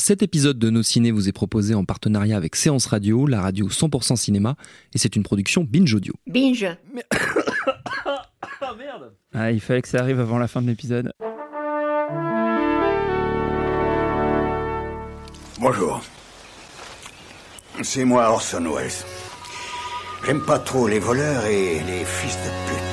Cet épisode de Nos Ciné vous est proposé en partenariat avec Séance Radio, la radio 100% cinéma, et c'est une production Binge Audio. Binge. Ah merde Ah, il fallait que ça arrive avant la fin de l'épisode. Bonjour. C'est moi Orson Welles. J'aime pas trop les voleurs et les fils de pute.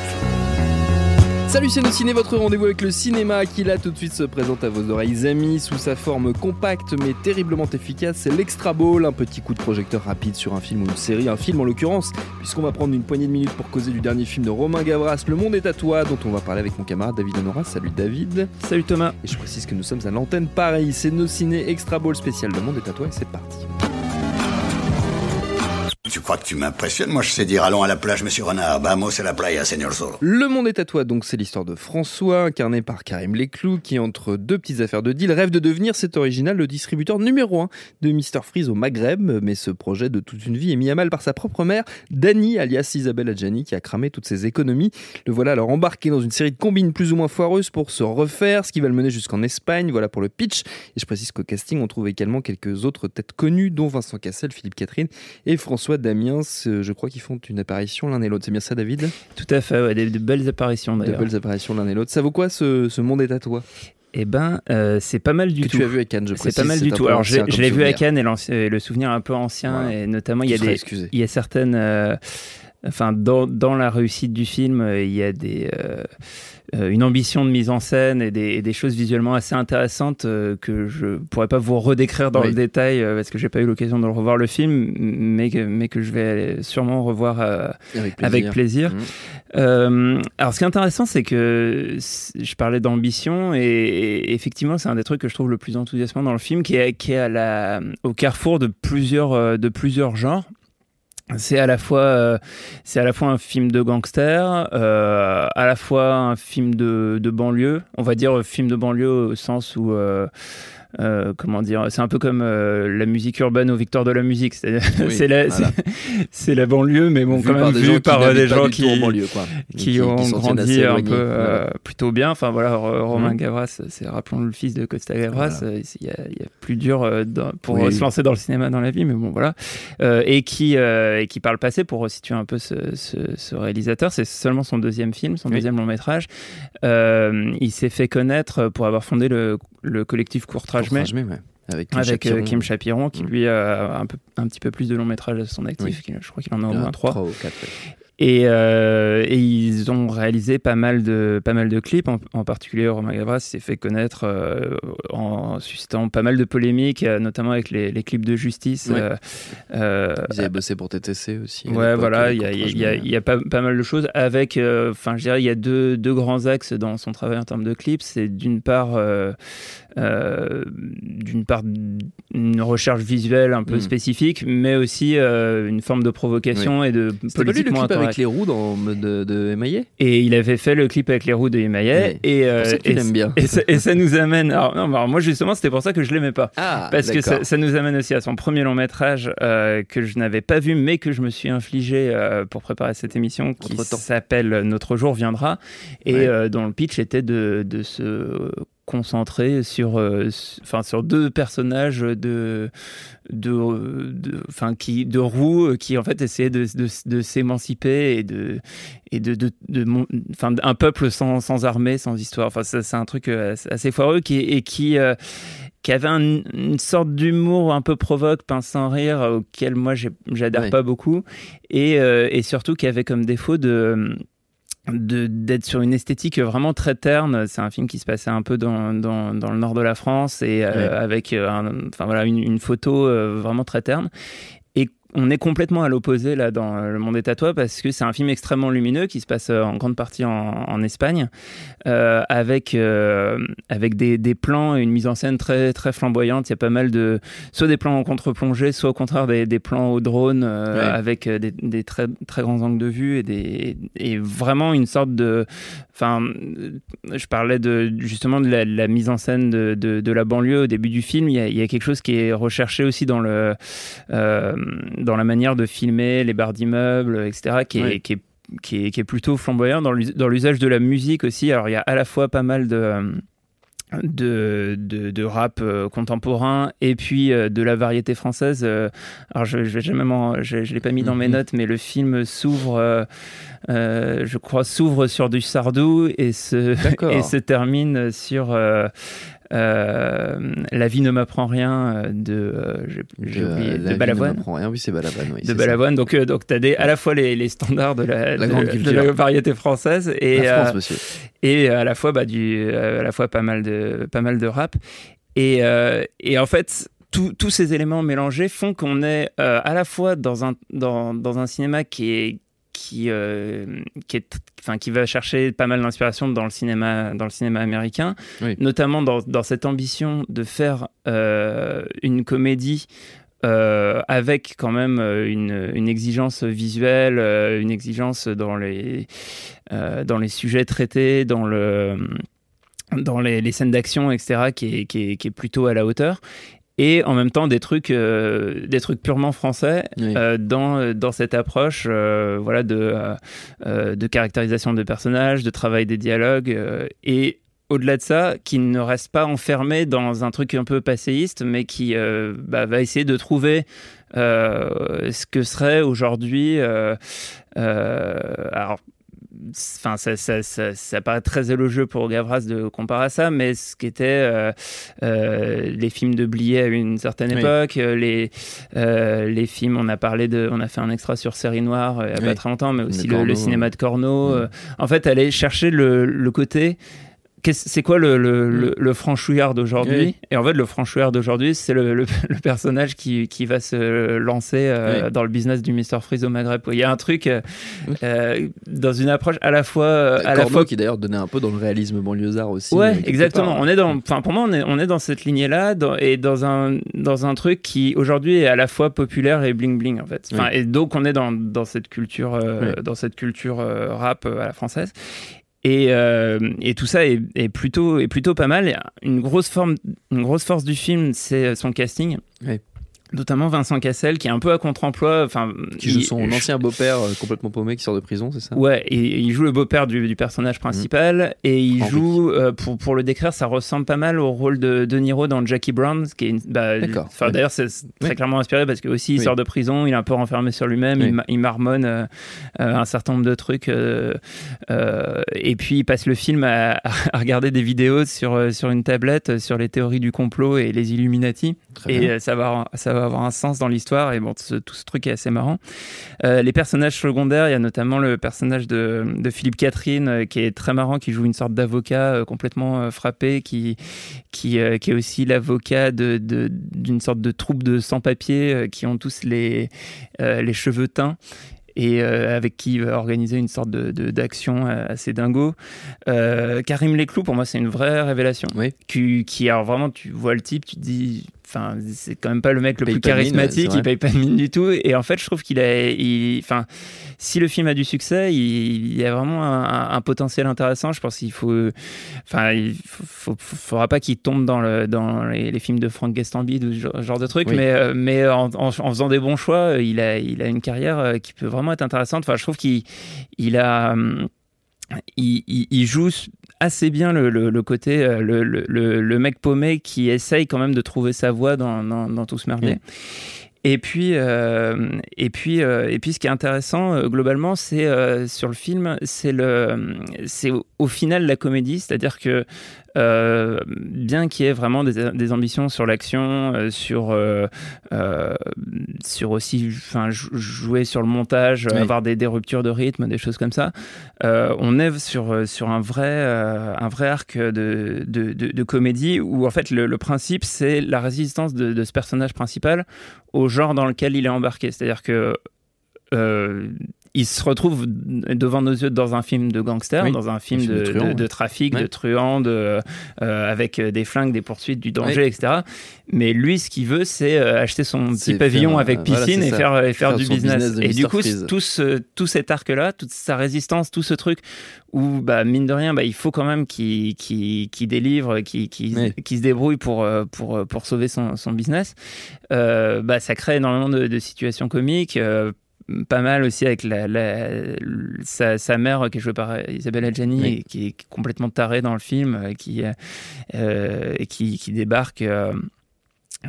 Salut c'est Nos Ciné, votre rendez-vous avec le cinéma qui là tout de suite se présente à vos oreilles amis sous sa forme compacte mais terriblement efficace. C'est l'Extra Ball, un petit coup de projecteur rapide sur un film ou une série, un film en l'occurrence, puisqu'on va prendre une poignée de minutes pour causer du dernier film de Romain Gavras, Le Monde est à toi, dont on va parler avec mon camarade David Honora. Salut David. Salut Thomas. Et je précise que nous sommes à l'antenne pareil, c'est Nos Ciné Extra Ball spécial Le Monde est à toi et c'est parti. Tu crois que tu m'impressionnes Moi, je sais dire allons à la plage, monsieur Renard. Vamos a la playa, señor Zorro. Le monde est à toi, donc c'est l'histoire de François, incarné par Karim Leclou, qui entre deux petites affaires de deal rêve de devenir, c'est original, le distributeur numéro un de Mr Freeze au Maghreb. Mais ce projet de toute une vie est mis à mal par sa propre mère, Dani, alias Isabelle Adjani, qui a cramé toutes ses économies. Le voilà alors embarqué dans une série de combines plus ou moins foireuses pour se refaire, ce qui va le mener jusqu'en Espagne. Voilà pour le pitch. Et je précise qu'au casting, on trouve également quelques autres têtes connues, dont Vincent Cassel, Philippe Catherine et François Damiens. Euh, Je crois qu'ils font une apparition l'un et l'autre. C'est bien ça, David? Tout à fait, ouais, des, des belles apparitions De d'ailleurs. belles apparitions l'un et l'autre. Ça vaut quoi ce, ce monde est à toi? Eh ben, euh, c'est pas mal du Que tout. tu as vu à Cannes, je C'est pas mal du tout. Alors, je, l'ai vu à. Cannes et le souvenir un peu ancien, Voilà. et notamment il y a des, il y a certaines, euh, enfin, dans, dans la réussite du film, euh, il y a des, euh, euh, une ambition de mise en scène et des, et des choses visuellement assez intéressantes euh, que je pourrais pas vous redécrire dans Oui. le détail euh, parce que j'ai pas eu l'occasion de revoir le film, mais que, mais que je vais sûrement revoir euh, Avec plaisir. avec plaisir. Euh, alors, ce qui est intéressant, c'est que je parlais d'ambition et, et effectivement, c'est un des trucs que je trouve le plus enthousiasmant dans le film, qui est, qui est à la, au carrefour de plusieurs, de plusieurs genres. C'est à la fois, euh, c'est à la fois un film de gangster, euh, à la fois un film de, banlieue. On va dire film de banlieue au sens où euh, euh, comment dire, c'est un peu comme euh, la musique urbaine au Victoire de la musique. C'est Oui, la, voilà. banlieue, mais bon, Vu quand même des vu par des gens qui, banlieue, quoi. qui, ont grandi un peu euh, plutôt bien. Enfin voilà, R- Romain. Gavras, c'est rappelons le fils de Costa Gavras. Voilà. Il y, a, il y a plus dur dans- pour Oui. se lancer dans le cinéma dans la vie, mais bon voilà. Et qui et qui par le passé, pour resituer un peu ce, ce- ce réalisateur, c'est seulement son deuxième film, son Oui. deuxième long métrage. Il s'est fait connaître pour avoir fondé le, le collectif Courtrage Mai, ouais. Avec Kim avec euh, Chapiron. Kim Chapiron, qui Mhm. lui a un, peu, un petit peu plus de long métrage à son actif. Oui. Je crois qu'il en a au moins trois. Et, euh, et ils ont réalisé pas mal de, pas mal de clips, en, en particulier Romain Gavras s'est fait connaître euh, en suscitant pas mal de polémiques, euh, notamment avec les, les clips de justice. Ouais. euh, Ils avaient bossé pour TTC aussi. Ouais, voilà, il y a, y y pas, pas mal de choses avec, enfin, je dirais, il y a deux, deux grands axes dans son travail en termes de clips. C'est d'une part, d'une part, une recherche visuelle un peu Mm. spécifique, mais aussi une forme de provocation et de politiquement avec les roues dans, de, de Émaillé? Et il avait fait le clip avec les roues de Himayet. Oui. Et, euh, ça et- bien. Et ça, et ça nous amène. Alors, non, alors moi, justement, c'était pour ça que je l'aimais pas. Ah, Parce que ça, nous amène aussi à son premier long métrage euh, que je n'avais pas vu, mais que je me suis infligé euh, pour préparer cette émission, qui s'appelle Notre jour viendra, et Ouais. euh, dont le pitch était de, de se concentrer sur, euh, enfin, sur deux personnages de, de, de, enfin, qui, de roues qui en fait essayaient de, de, de s'émanciper et de, et de, de, enfin, un peuple sans, sans armée, sans histoire. Enfin, c'est un truc euh, assez- foireux qui, et qui, euh, qui avait un- une sorte d'humour un peu provoque, pince sans rire, auquel moi j'adhère Ouais. pas beaucoup, et, euh, et surtout qui avait comme défaut de- d'être sur une esthétique vraiment très terne. C'est un film qui se passait un peu dans, dans, dans le nord de la France et euh, Ouais. avec euh, un- enfin, voilà, une, une photo euh, vraiment très terne. On est complètement à l'opposé là dans Le Monde est à toi parce que c'est un film extrêmement lumineux qui se passe euh, en grande partie en, Espagne euh, avec euh, avec des, des, plans et une mise en scène très très flamboyante. Il y a pas mal de soit des plans en contre-plongée, soit au contraire des, des plans au drone avec des, des, très très grands angles de vue et des et vraiment une sorte de enfin je parlais de justement de la, mise en scène de, de, la banlieue au début du film. Il y, a, il y, a, quelque chose qui est recherché aussi dans le dans la manière de filmer les barres d'immeubles, etc., qui est, qui, est, qui, est, qui est, plutôt flamboyant dans l'usage de la musique aussi. Alors il y a à la fois pas mal de de, de, de, rap euh, contemporain et puis euh, de la variété française. Euh, alors je, je vais jamais je, je l'ai pas mis dans mes mhm. notes, mais le film s'ouvre, je crois, s'ouvre sur du Sardou et se et se termine sur euh, la vie ne m'apprend rien euh, de, euh, j'ai oublié, de Balavoine. rien, oui, c'est Balavoine. de Balavoine. Donc, donc tu as des, à la fois les, les standards de la, la, de, la, variété française et, et à la fois, bah, du, à la fois pas, mal de, pas mal de rap. Et, et en fait, tous ces éléments mélangés font qu'on est à la fois dans un, dans, dans un cinéma qui est, qui, euh, qui, est, enfin, qui va chercher pas mal d'inspiration dans le cinéma, dans le cinéma américain, notamment dans, dans, cette ambition de faire euh, une comédie euh, avec quand même une, une exigence visuelle, une exigence dans les, dans les sujets traités, dans le dans les, les scènes d'action, etc., qui est, qui, est, qui est, plutôt à la hauteur et en même temps des trucs, euh, des trucs purement français euh, dans, dans cette approche euh, voilà, de, de caractérisation de personnages, de travail des dialogues. et au-delà de ça, qui ne reste pas enfermé dans un truc un peu passéiste, mais qui bah, va essayer de trouver ce que serait aujourd'hui. alors, enfin, ça, ça, ça, ça, paraît très élogieux pour Gavras de comparer à ça, mais ce qui était euh, euh, les films de Blier à une certaine époque, euh, les, les films, on a parlé de, on a fait un extra sur Série Noire il n'y a pas très longtemps, mais aussi le, cinéma de Corneau. en fait, aller chercher le, le côté c'est quoi le, le, mm. le, franchouillard d'aujourd'hui Et en fait, le franchouillard d'aujourd'hui, c'est le, personnage qui, qui, va se lancer euh, dans le business du Mr. Freeze au Maghreb. Il y a un truc euh, euh, dans une approche à la fois. à la fois... qui d'ailleurs donnait un peu dans le réalisme banlieusard aussi. Ouais, exactement. On est dans, enfin, pour moi, on est, on est dans cette lignée-là et dans un, dans un truc qui aujourd'hui est à la fois populaire et bling bling en fait. Et donc, on est dans, dans cette culture, dans cette culture rap à la française. Et, euh, et, tout ça est, plutôt, pas mal. Une grosse, force du film, c'est son casting. Notamment Vincent Cassel qui est un peu à contre-emploi enfin qui joue son ancien beau-père euh, complètement paumé qui sort de prison c'est ça? Ouais et, il joue le beau-père du, personnage principal mmh. et il joue euh, pour, pour le décrire ça ressemble pas mal au rôle de De Niro dans Jackie Brown qui est bah, enfin d'ailleurs c'est très clairement inspiré parce que aussi il sort de prison il est un peu renfermé sur lui-même il, marmonne euh, un certain nombre de trucs et puis il passe le film à, regarder des vidéos sur sur une tablette sur les théories du complot et les Illuminati et ça va ça va avoir un sens dans l'histoire et bon, tout ce truc est assez marrant. Euh, les personnages secondaires, il y a notamment le personnage de, Philippe Catherine euh, qui est très marrant, qui joue une sorte d'avocat euh, complètement frappé, qui, qui, qui est aussi l'avocat d'une de, sorte de troupe de sans-papiers qui ont tous les, les cheveux teints et avec qui il va organiser une sorte de, d'action assez dingo. Karim Leclou, pour moi, c'est une vraie révélation. Oui. Qui, qui, alors vraiment, tu vois le type, tu te dis, Enfin, c'est quand même pas le mec le plus charismatique, il paye pas de mine du tout. Et en fait, je trouve qu'il a, enfin, si le film a du succès, il, y a vraiment un, potentiel intéressant. Je pense qu'il faut, enfin, il faut, faudra pas qu'il tombe dans le, dans les, films de Frank Gastambide ou ce genre de truc, mais, euh, mais en, faisant des bons choix, il a, il a une carrière euh, qui peut vraiment être intéressante. Enfin, je trouve qu'il, il a, il, il, joue assez bien le, le, côté euh, le, le, mec paumé qui essaye quand même de trouver sa voie dans, dans, tout ce merdier. Et puis, euh, et puis, euh, et puis, ce qui est intéressant globalement, c'est sur le film, c'est le, c'est au, final la comédie, c'est-à-dire que euh, bien qu'il y ait vraiment des, des ambitions sur l'action, euh, sur, euh, sur aussi enfin, jouer sur le montage, Oui. avoir des, des ruptures de rythme, des choses comme ça, on est sur, sur un, vrai, un vrai arc de, de, de- de comédie où en fait le, le principe c'est la résistance de, de ce personnage principal au genre dans lequel il est embarqué. C'est-à-dire que euh, il se retrouve devant nos yeux dans un film de gangster, Oui, dans un film, film de de, truand, de- ouais. de trafic, Ouais. de truand, euh, avec des flingues, des poursuites, du danger, etc. Mais lui, ce qu'il veut, c'est euh, acheter son petit pavillon faire, avec voilà, piscine et, faire, et faire, Faire du business. et du coup, tout, ce- tout cet arc-là, toute sa résistance, tout ce truc où, bah, mine de rien, bah, il faut quand même qu'il délivre, qu'il se débrouille pour, euh, pour, pour sauver son, son business. Euh, bah, ça crée énormément de, de situations comiques. euh, pas mal aussi avec la, la- sa, sa mère qui est jouée par Isabelle Adjani Oui. et qui est complètement tarée dans le film euh, qui, euh, et qui, qui débarque euh,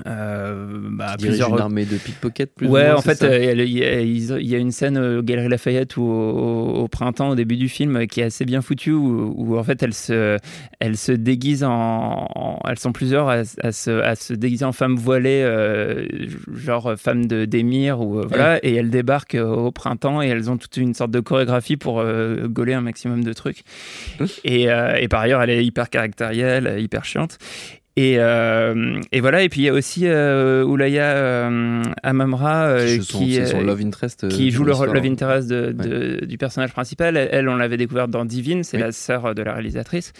euh, bah, plusieurs une armée de pickpocket plus ou Ouais, moins, en fait, euh, il y, a- il y a une scène au Galerie Lafayette ou au, au printemps, au début du film, euh, qui est assez bien foutue, où, où, en fait, elle se, elle se déguise en, en- Elles sont plusieurs à, à se, à se déguiser en femme voilée, euh, genre femme de d'émir, ou euh, voilà, et elles débarquent euh, au printemps et elles ont toute une sorte de chorégraphie pour euh, gauler un maximum de trucs. Et, euh, et par ailleurs, elle est hyper caractérielle, hyper chiante. Et, euh, et voilà, et puis il y a aussi euh, Oulaya euh, Amamra euh, Qui joue son- qui, c'est son love interest. qui joue de le love interest de, de- du personnage principal. Elle, on l'avait découverte dans Divine, c'est Oui. la sœur de la réalisatrice.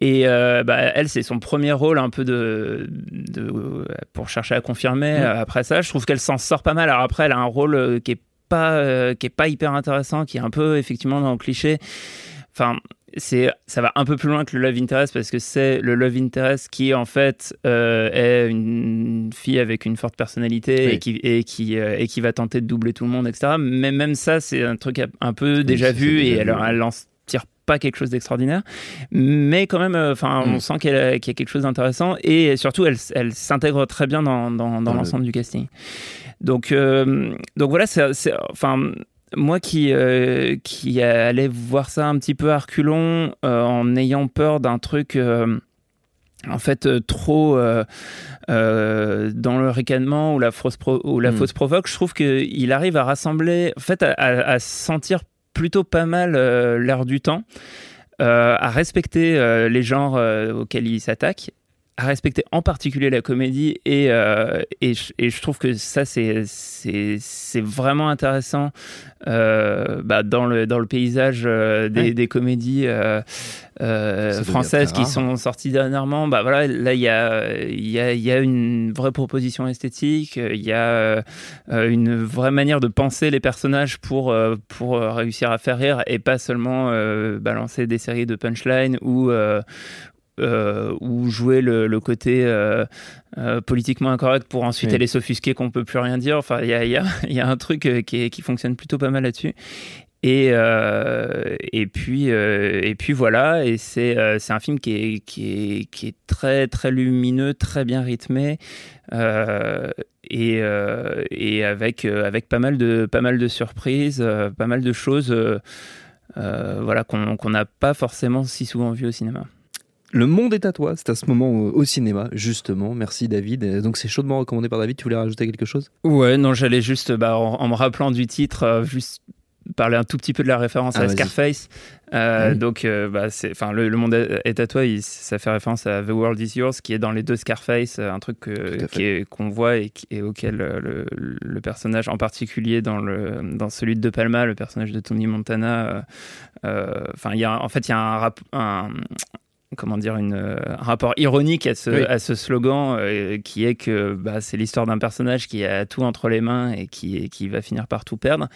Et euh, bah, elle, c'est son premier rôle un peu de, de- pour chercher à confirmer. Après ça, je trouve qu'elle s'en sort pas mal. Alors après, elle a un rôle qui est pas qui est pas hyper intéressant, qui est un peu effectivement dans le cliché. Enfin, c'est ça va un peu plus loin que le love interest parce que c'est le love interest qui en fait euh, est une fille avec une forte personnalité Oui. et qui et qui euh, et qui va tenter de doubler tout le monde etc mais même ça c'est un truc un peu déjà vu et elle, vu. elle en tire pas quelque chose d'extraordinaire mais quand même euh, enfin Mm. on sent qu'elle a- qu'il y a quelque chose d'intéressant et surtout elle, elle s'intègre très bien dans, dans, dans Dans le- l'ensemble du casting donc donc voilà c'est- enfin moi qui, euh, qui allais voir ça un petit peu à reculons euh, en ayant peur d'un truc euh, en fait trop dans le ricanement ou la fausse, pro- ou la Mm. fausse provoque, je trouve qu'il arrive à rassembler, en fait à, à- à sentir plutôt pas mal l'air du temps, à respecter les genres auxquels il s'attaque à respecter en particulier la comédie et, euh, et, je, et je trouve que ça c'est vraiment intéressant euh, bah, dans le dans le paysage euh, des, Ouais. des comédies françaises qui sont sorties dernièrement bah voilà là il y a il y a il y a une vraie proposition esthétique il y a une vraie manière de penser les personnages pour pour réussir à faire rire et pas seulement balancer des séries de punchlines ou euh, ou jouer le, le côté euh, euh, politiquement incorrect pour ensuite Oui. aller s'offusquer qu'on peut plus rien dire. Enfin, il y a, il y a- il y a un truc qui, est- qui fonctionne plutôt pas mal là-dessus. Et, euh, et, puis, euh, et puis voilà, et c'est euh, un film qui est, qui, est, qui est très très lumineux, très bien rythmé, et, et avec, avec pas, mal de, pas mal de surprises, pas mal de choses voilà, qu'on qu'on n'a pas forcément si souvent vu au cinéma. Le monde est à toi, c'est à ce moment au, cinéma, justement. Merci David. Donc c'est chaudement recommandé par David. Tu voulais rajouter quelque chose? Ouais, non, j'allais juste, bah, en, en me rappelant du titre, euh, juste parler un tout petit peu de la référence Ah, à. Scarface. Euh, Oui. Donc, euh, bah, c'est, le, le monde est à toi. il- ça fait référence à The World Is Yours, qui est dans les deux Scarface, euh, un truc que- qui est- qu'on voit et, qui- et auquel euh, le, le personnage, en particulier dans le dans celui de De Palma, le personnage de Tony Montana. euh, euh, Enfin, il y a, en fait, il y a un, rap- un comment dire une, euh, un rapport ironique à ce, Oui. à ce slogan euh, qui est que bah, c'est l'histoire d'un personnage qui a tout entre les mains et qui, qui va finir par tout perdre.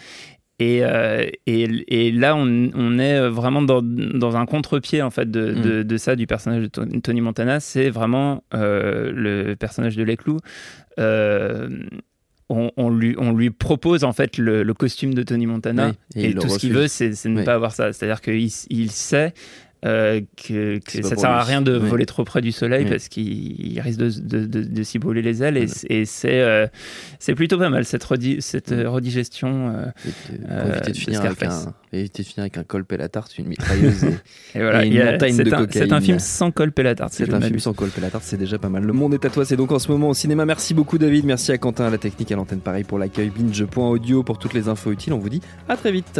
Et, euh, et, et là, on, on est vraiment dans, dans un contre-pied en fait de, Mm. de, de ça du personnage de Tony Montana. C'est vraiment euh, le personnage de Leclou. Euh, on, on lui, on lui propose en fait le, le costume de Tony Montana Oui, et, tout ce qu'il veut, c'est c'est ne Oui. pas avoir ça. C'est-à-dire qu'il il sait euh, que, que ça sert à rien de voler trop près du soleil parce qu'il risque de, de, de, de s'y brûler les ailes. Et, et c'est euh, c'est plutôt pas mal cette, redi cette redigestion. Euh, éviter, de finir avec un, éviter de finir avec un col la tarte, une mitrailleuse et, et, voilà, et une montagne de cocaïne. C'est un film sans col la tarte. C'est un film sans la tarte, c'est déjà pas mal. Le monde est à toi, c'est donc en ce moment au cinéma. Merci beaucoup David, merci à Quentin à la technique, à l'antenne pareil pour l'accueil. Binge.audio pour toutes les infos utiles. On vous dit à très vite.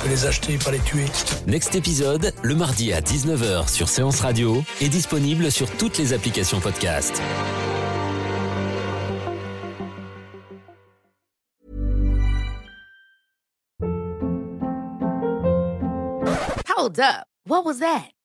que les acheter, pas les tuer. Next épisode, le mardi à 19h sur Séance Radio, est disponible sur toutes les applications podcast. Hold up. What was that?